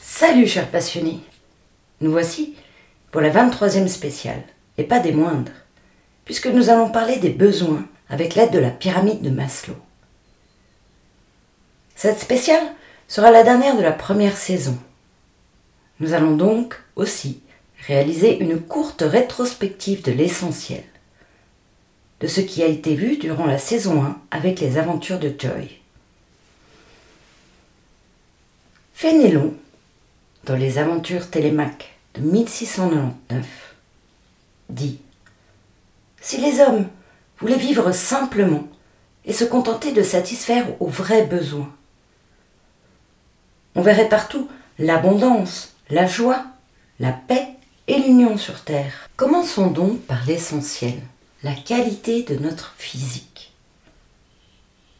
Salut chers passionnés Nous voici pour la 23e spéciale, et pas des moindres, puisque nous allons parler des besoins avec l'aide de la pyramide de Maslow. Cette spéciale sera la dernière de la première saison. Nous allons donc aussi réaliser une courte rétrospective de l'essentiel, de ce qui a été vu durant la saison 1 avec les aventures de Joy. Fénélon, dans les aventures Télémaque de 1699, dit Si les hommes voulaient vivre simplement et se contenter de satisfaire aux vrais besoins, on verrait partout l'abondance, la joie, la paix et l'union sur Terre. Commençons donc par l'essentiel, la qualité de notre physique.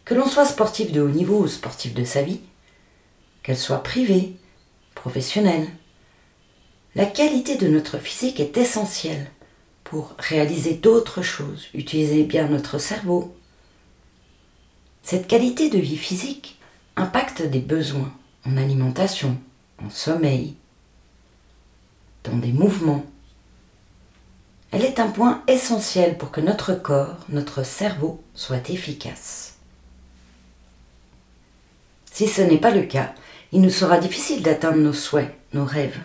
Que l'on soit sportif de haut niveau ou sportif de sa vie, qu'elle soit privée, professionnelle, la qualité de notre physique est essentielle pour réaliser d'autres choses, utiliser bien notre cerveau. Cette qualité de vie physique impacte des besoins en alimentation, en sommeil, des mouvements. Elle est un point essentiel pour que notre corps, notre cerveau soit efficace. Si ce n'est pas le cas, il nous sera difficile d'atteindre nos souhaits, nos rêves.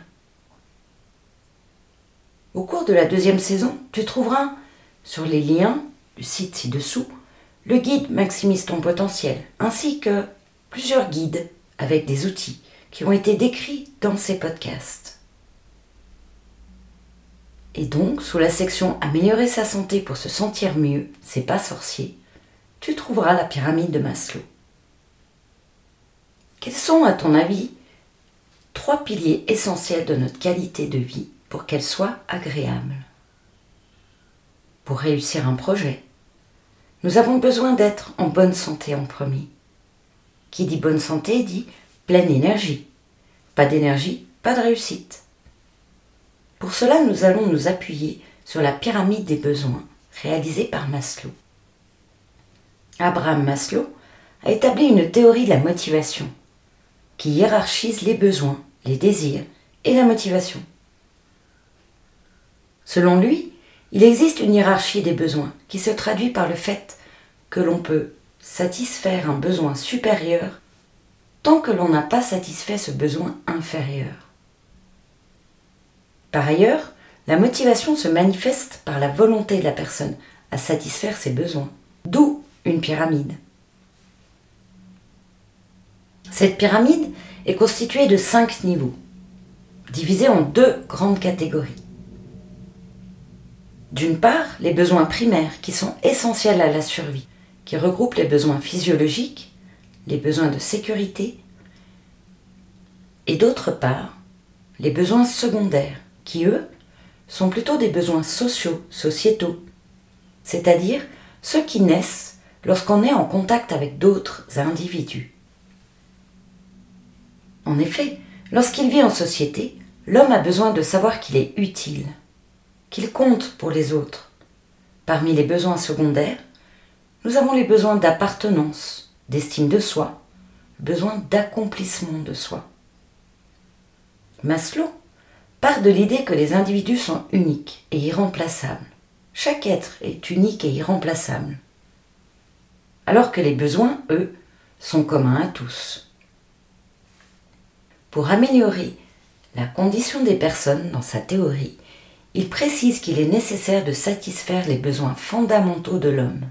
Au cours de la deuxième saison, tu trouveras sur les liens du site ci-dessous le guide Maximise ton potentiel, ainsi que plusieurs guides avec des outils qui ont été décrits dans ces podcasts. Et donc, sous la section Améliorer sa santé pour se sentir mieux, c'est pas sorcier, tu trouveras la pyramide de Maslow. Quels sont, à ton avis, trois piliers essentiels de notre qualité de vie pour qu'elle soit agréable? Pour réussir un projet, nous avons besoin d'être en bonne santé en premier. Qui dit bonne santé dit pleine énergie. Pas d'énergie, pas de réussite. Pour cela, nous allons nous appuyer sur la pyramide des besoins réalisée par Maslow. Abraham Maslow a établi une théorie de la motivation qui hiérarchise les besoins, les désirs et la motivation. Selon lui, il existe une hiérarchie des besoins qui se traduit par le fait que l'on peut satisfaire un besoin supérieur tant que l'on n'a pas satisfait ce besoin inférieur. Par ailleurs, la motivation se manifeste par la volonté de la personne à satisfaire ses besoins, d'où une pyramide. Cette pyramide est constituée de cinq niveaux, divisés en deux grandes catégories. D'une part, les besoins primaires qui sont essentiels à la survie, qui regroupent les besoins physiologiques, les besoins de sécurité, et d'autre part, les besoins secondaires, qui eux sont plutôt des besoins sociaux, sociétaux, c'est-à-dire ceux qui naissent lorsqu'on est en contact avec d'autres individus. En effet, lorsqu'il vit en société, l'homme a besoin de savoir qu'il est utile, qu'il compte pour les autres. Parmi les besoins secondaires, nous avons les besoins d'appartenance, d'estime de soi, besoin d'accomplissement de soi. Maslow part de l'idée que les individus sont uniques et irremplaçables. Chaque être est unique et irremplaçable. Alors que les besoins, eux, sont communs à tous. Pour améliorer la condition des personnes dans sa théorie, il précise qu'il est nécessaire de satisfaire les besoins fondamentaux de l'homme.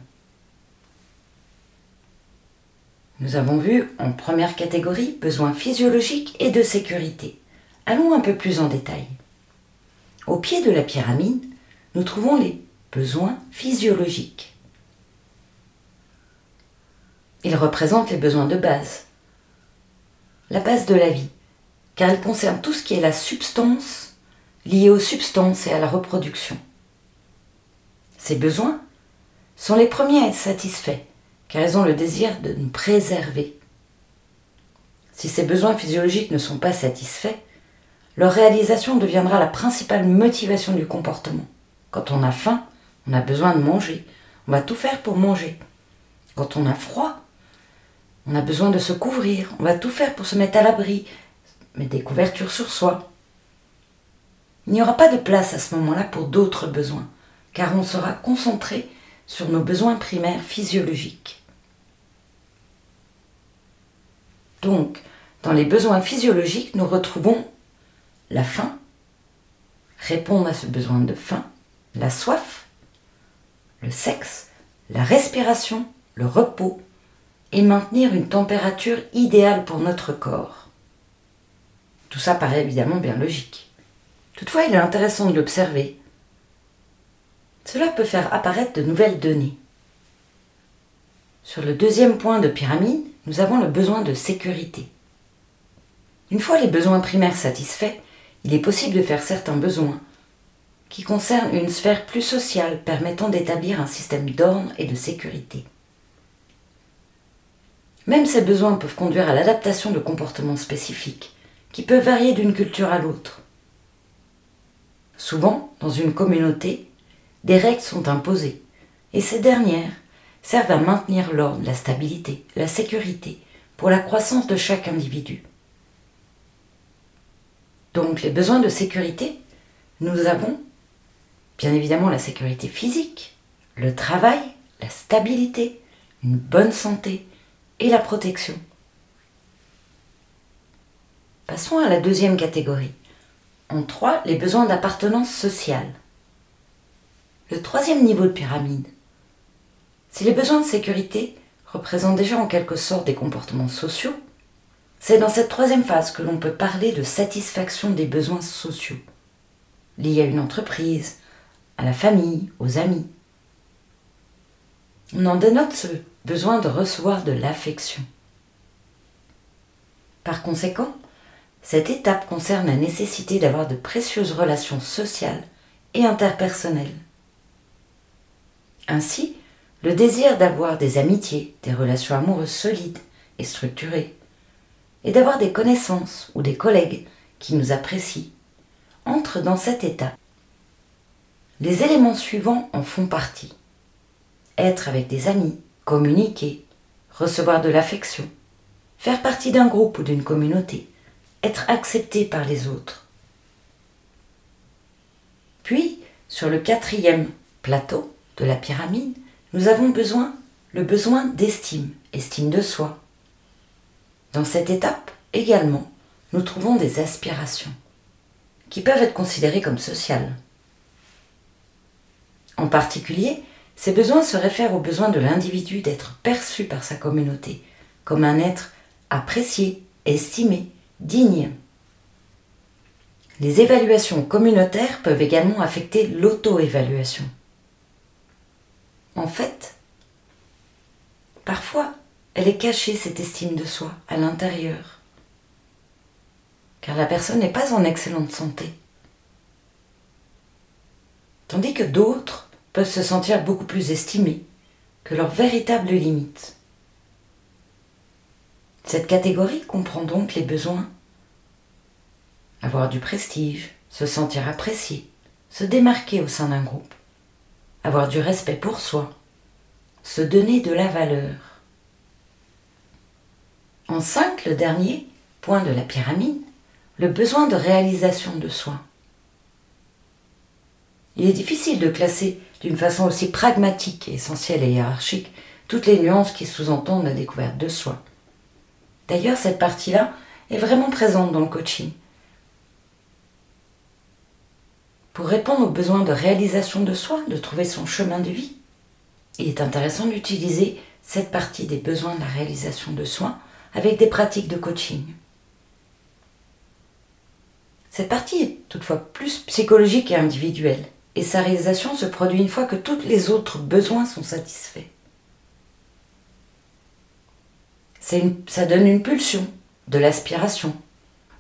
Nous avons vu en première catégorie besoins physiologiques et de sécurité. Allons un peu plus en détail. Au pied de la pyramide, nous trouvons les besoins physiologiques. Ils représentent les besoins de base, la base de la vie, car ils concernent tout ce qui est la substance liée aux substances et à la reproduction. Ces besoins sont les premiers à être satisfaits, car ils ont le désir de nous préserver. Si ces besoins physiologiques ne sont pas satisfaits, leur réalisation deviendra la principale motivation du comportement. Quand on a faim, on a besoin de manger. On va tout faire pour manger. Quand on a froid, on a besoin de se couvrir. On va tout faire pour se mettre à l'abri, mettre des couvertures sur soi. Il n'y aura pas de place à ce moment-là pour d'autres besoins, car on sera concentré sur nos besoins primaires physiologiques. Donc, dans les besoins physiologiques, nous retrouvons la faim, répondre à ce besoin de faim, la soif, le sexe, la respiration, le repos et maintenir une température idéale pour notre corps. Tout ça paraît évidemment bien logique. Toutefois, il est intéressant de l'observer. Cela peut faire apparaître de nouvelles données. Sur le deuxième point de pyramide, nous avons le besoin de sécurité. Une fois les besoins primaires satisfaits, il est possible de faire certains besoins qui concernent une sphère plus sociale permettant d'établir un système d'ordre et de sécurité. Même ces besoins peuvent conduire à l'adaptation de comportements spécifiques, qui peuvent varier d'une culture à l'autre. Souvent, dans une communauté, des règles sont imposées, et ces dernières servent à maintenir l'ordre, la stabilité, la sécurité, pour la croissance de chaque individu. Donc les besoins de sécurité, nous avons Bien évidemment la sécurité physique, le travail, la stabilité, une bonne santé et la protection. Passons à la deuxième catégorie. En trois, les besoins d'appartenance sociale. Le troisième niveau de pyramide. Si les besoins de sécurité représentent déjà en quelque sorte des comportements sociaux, c'est dans cette troisième phase que l'on peut parler de satisfaction des besoins sociaux, liés à une entreprise, à la famille, aux amis. On en dénote ce besoin de recevoir de l'affection. Par conséquent, cette étape concerne la nécessité d'avoir de précieuses relations sociales et interpersonnelles. Ainsi, le désir d'avoir des amitiés, des relations amoureuses solides et structurées, et d'avoir des connaissances ou des collègues qui nous apprécient, entre dans cette étape. Les éléments suivants en font partie. Être avec des amis, communiquer, recevoir de l'affection, faire partie d'un groupe ou d'une communauté, être accepté par les autres. Puis, sur le quatrième plateau de la pyramide, nous avons besoin le besoin d'estime, estime de soi. Dans cette étape, également, nous trouvons des aspirations qui peuvent être considérées comme sociales. En particulier, ces besoins se réfèrent au besoin de l'individu d'être perçu par sa communauté comme un être apprécié, estimé, digne. Les évaluations communautaires peuvent également affecter l'auto-évaluation. En fait, parfois, elle est cachée, cette estime de soi, à l'intérieur, car la personne n'est pas en excellente santé tandis que d'autres peuvent se sentir beaucoup plus estimés que leurs véritables limites. Cette catégorie comprend donc les besoins avoir du prestige, se sentir apprécié, se démarquer au sein d'un groupe, avoir du respect pour soi, se donner de la valeur. En cinq, le dernier point de la pyramide, le besoin de réalisation de soi. Il est difficile de classer d'une façon aussi pragmatique, essentielle et hiérarchique toutes les nuances qui sous-entendent la découverte de soi. D'ailleurs, cette partie-là est vraiment présente dans le coaching. Pour répondre aux besoins de réalisation de soi, de trouver son chemin de vie, il est intéressant d'utiliser cette partie des besoins de la réalisation de soi avec des pratiques de coaching. Cette partie est toutefois plus psychologique et individuelle et sa réalisation se produit une fois que tous les autres besoins sont satisfaits. ça donne une pulsion, de l'aspiration,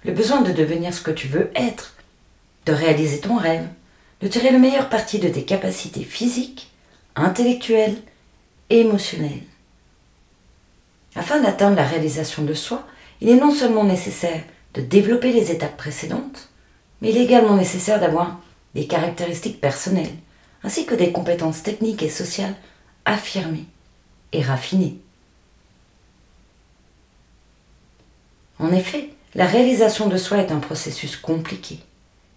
le besoin de devenir ce que tu veux être, de réaliser ton rêve, de tirer le meilleur parti de tes capacités physiques, intellectuelles et émotionnelles. Afin d'atteindre la réalisation de soi, il est non seulement nécessaire de développer les étapes précédentes, Mais il est également nécessaire d'avoir des caractéristiques personnelles, ainsi que des compétences techniques et sociales affirmées et raffinées. En effet, la réalisation de soi est un processus compliqué,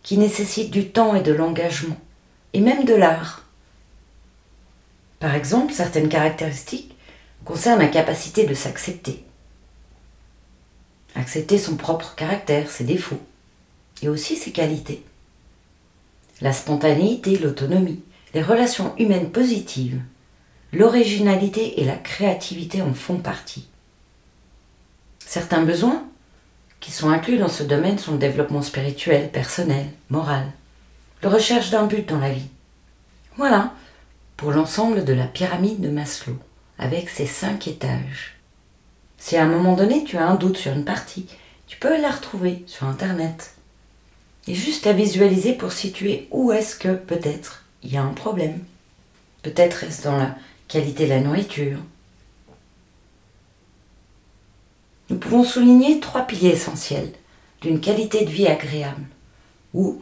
qui nécessite du temps et de l'engagement, et même de l'art. Par exemple, certaines caractéristiques concernent la capacité de s'accepter. Accepter son propre caractère, ses défauts, et aussi ses qualités. La spontanéité, l'autonomie, les relations humaines positives, l'originalité et la créativité en font partie. Certains besoins qui sont inclus dans ce domaine sont le développement spirituel, personnel, moral, la recherche d'un but dans la vie. Voilà pour l'ensemble de la pyramide de Maslow, avec ses cinq étages. Si à un moment donné tu as un doute sur une partie, tu peux la retrouver sur Internet. Et juste la visualiser pour situer où est-ce que peut-être il y a un problème. Peut-être est-ce dans la qualité de la nourriture. Nous pouvons souligner trois piliers essentiels d'une qualité de vie agréable, ou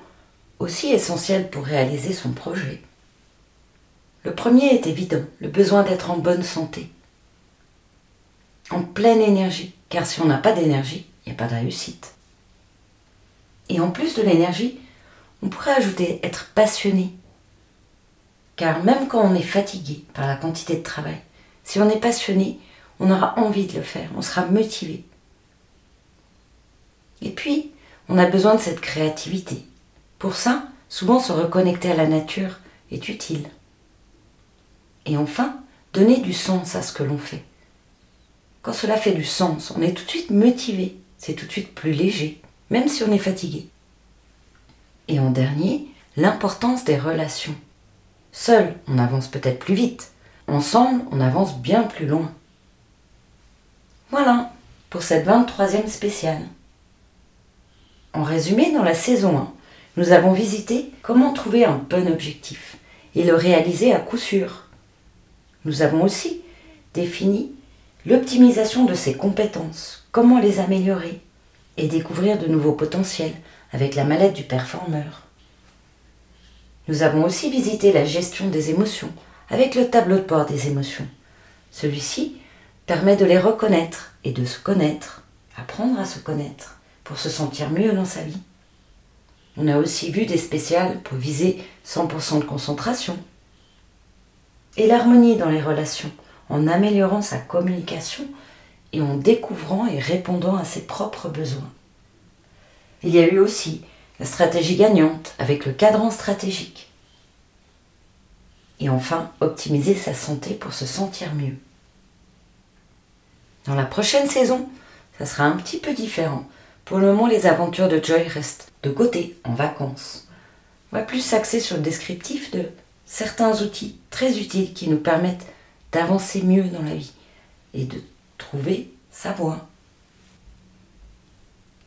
aussi essentiels pour réaliser son projet. Le premier est évident, le besoin d'être en bonne santé, en pleine énergie, car si on n'a pas d'énergie, il n'y a pas de réussite. Et en plus de l'énergie, on pourrait ajouter être passionné, car même quand on est fatigué par la quantité de travail, si on est passionné, on aura envie de le faire, on sera motivé. Et puis, on a besoin de cette créativité. Pour ça, souvent se reconnecter à la nature est utile. Et enfin, donner du sens à ce que l'on fait. Quand cela fait du sens, on est tout de suite motivé, c'est tout de suite plus léger, même si on est fatigué. Et en dernier, l'importance des relations. Seul, on avance peut-être plus vite. Ensemble, on avance bien plus loin. Voilà pour cette 23e spéciale. En résumé, dans la saison 1, nous avons visité comment trouver un bon objectif et le réaliser à coup sûr. Nous avons aussi défini l'optimisation de ses compétences, comment les améliorer et découvrir de nouveaux potentiels avec la mallette du performeur. Nous avons aussi visité la gestion des émotions avec le tableau de bord des émotions. Celui-ci permet de les reconnaître et de se connaître, apprendre à se connaître pour se sentir mieux dans sa vie. On a aussi vu des spéciales pour viser 100% de concentration. Et l'harmonie dans les relations, en améliorant sa communication et en découvrant et répondant à ses propres besoins. Il y a eu aussi la stratégie gagnante avec le cadran stratégique. Et enfin, optimiser sa santé pour se sentir mieux. Dans la prochaine saison, ça sera un petit peu différent. Pour le moment, les aventures de Joy restent de côté, en vacances. On va plus s'axer sur le descriptif de certains outils très utiles qui nous permettent d'avancer mieux dans la vie et de trouver sa voie.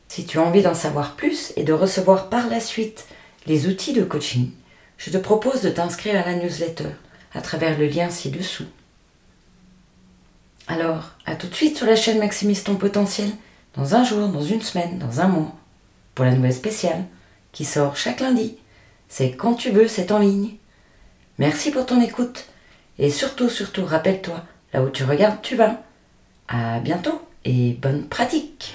Si tu as envie d'en savoir plus et de recevoir par la suite les outils de coaching, je te propose de t'inscrire à la newsletter à travers le lien ci-dessous. Alors, à tout de suite sur la chaîne Maximise ton potentiel, dans un jour, dans une semaine, dans un mois, pour la nouvelle spéciale qui sort chaque lundi. C'est quand tu veux, c'est en ligne. Merci pour ton écoute et surtout, surtout, rappelle-toi, là où tu regardes, tu vas. À bientôt et bonne pratique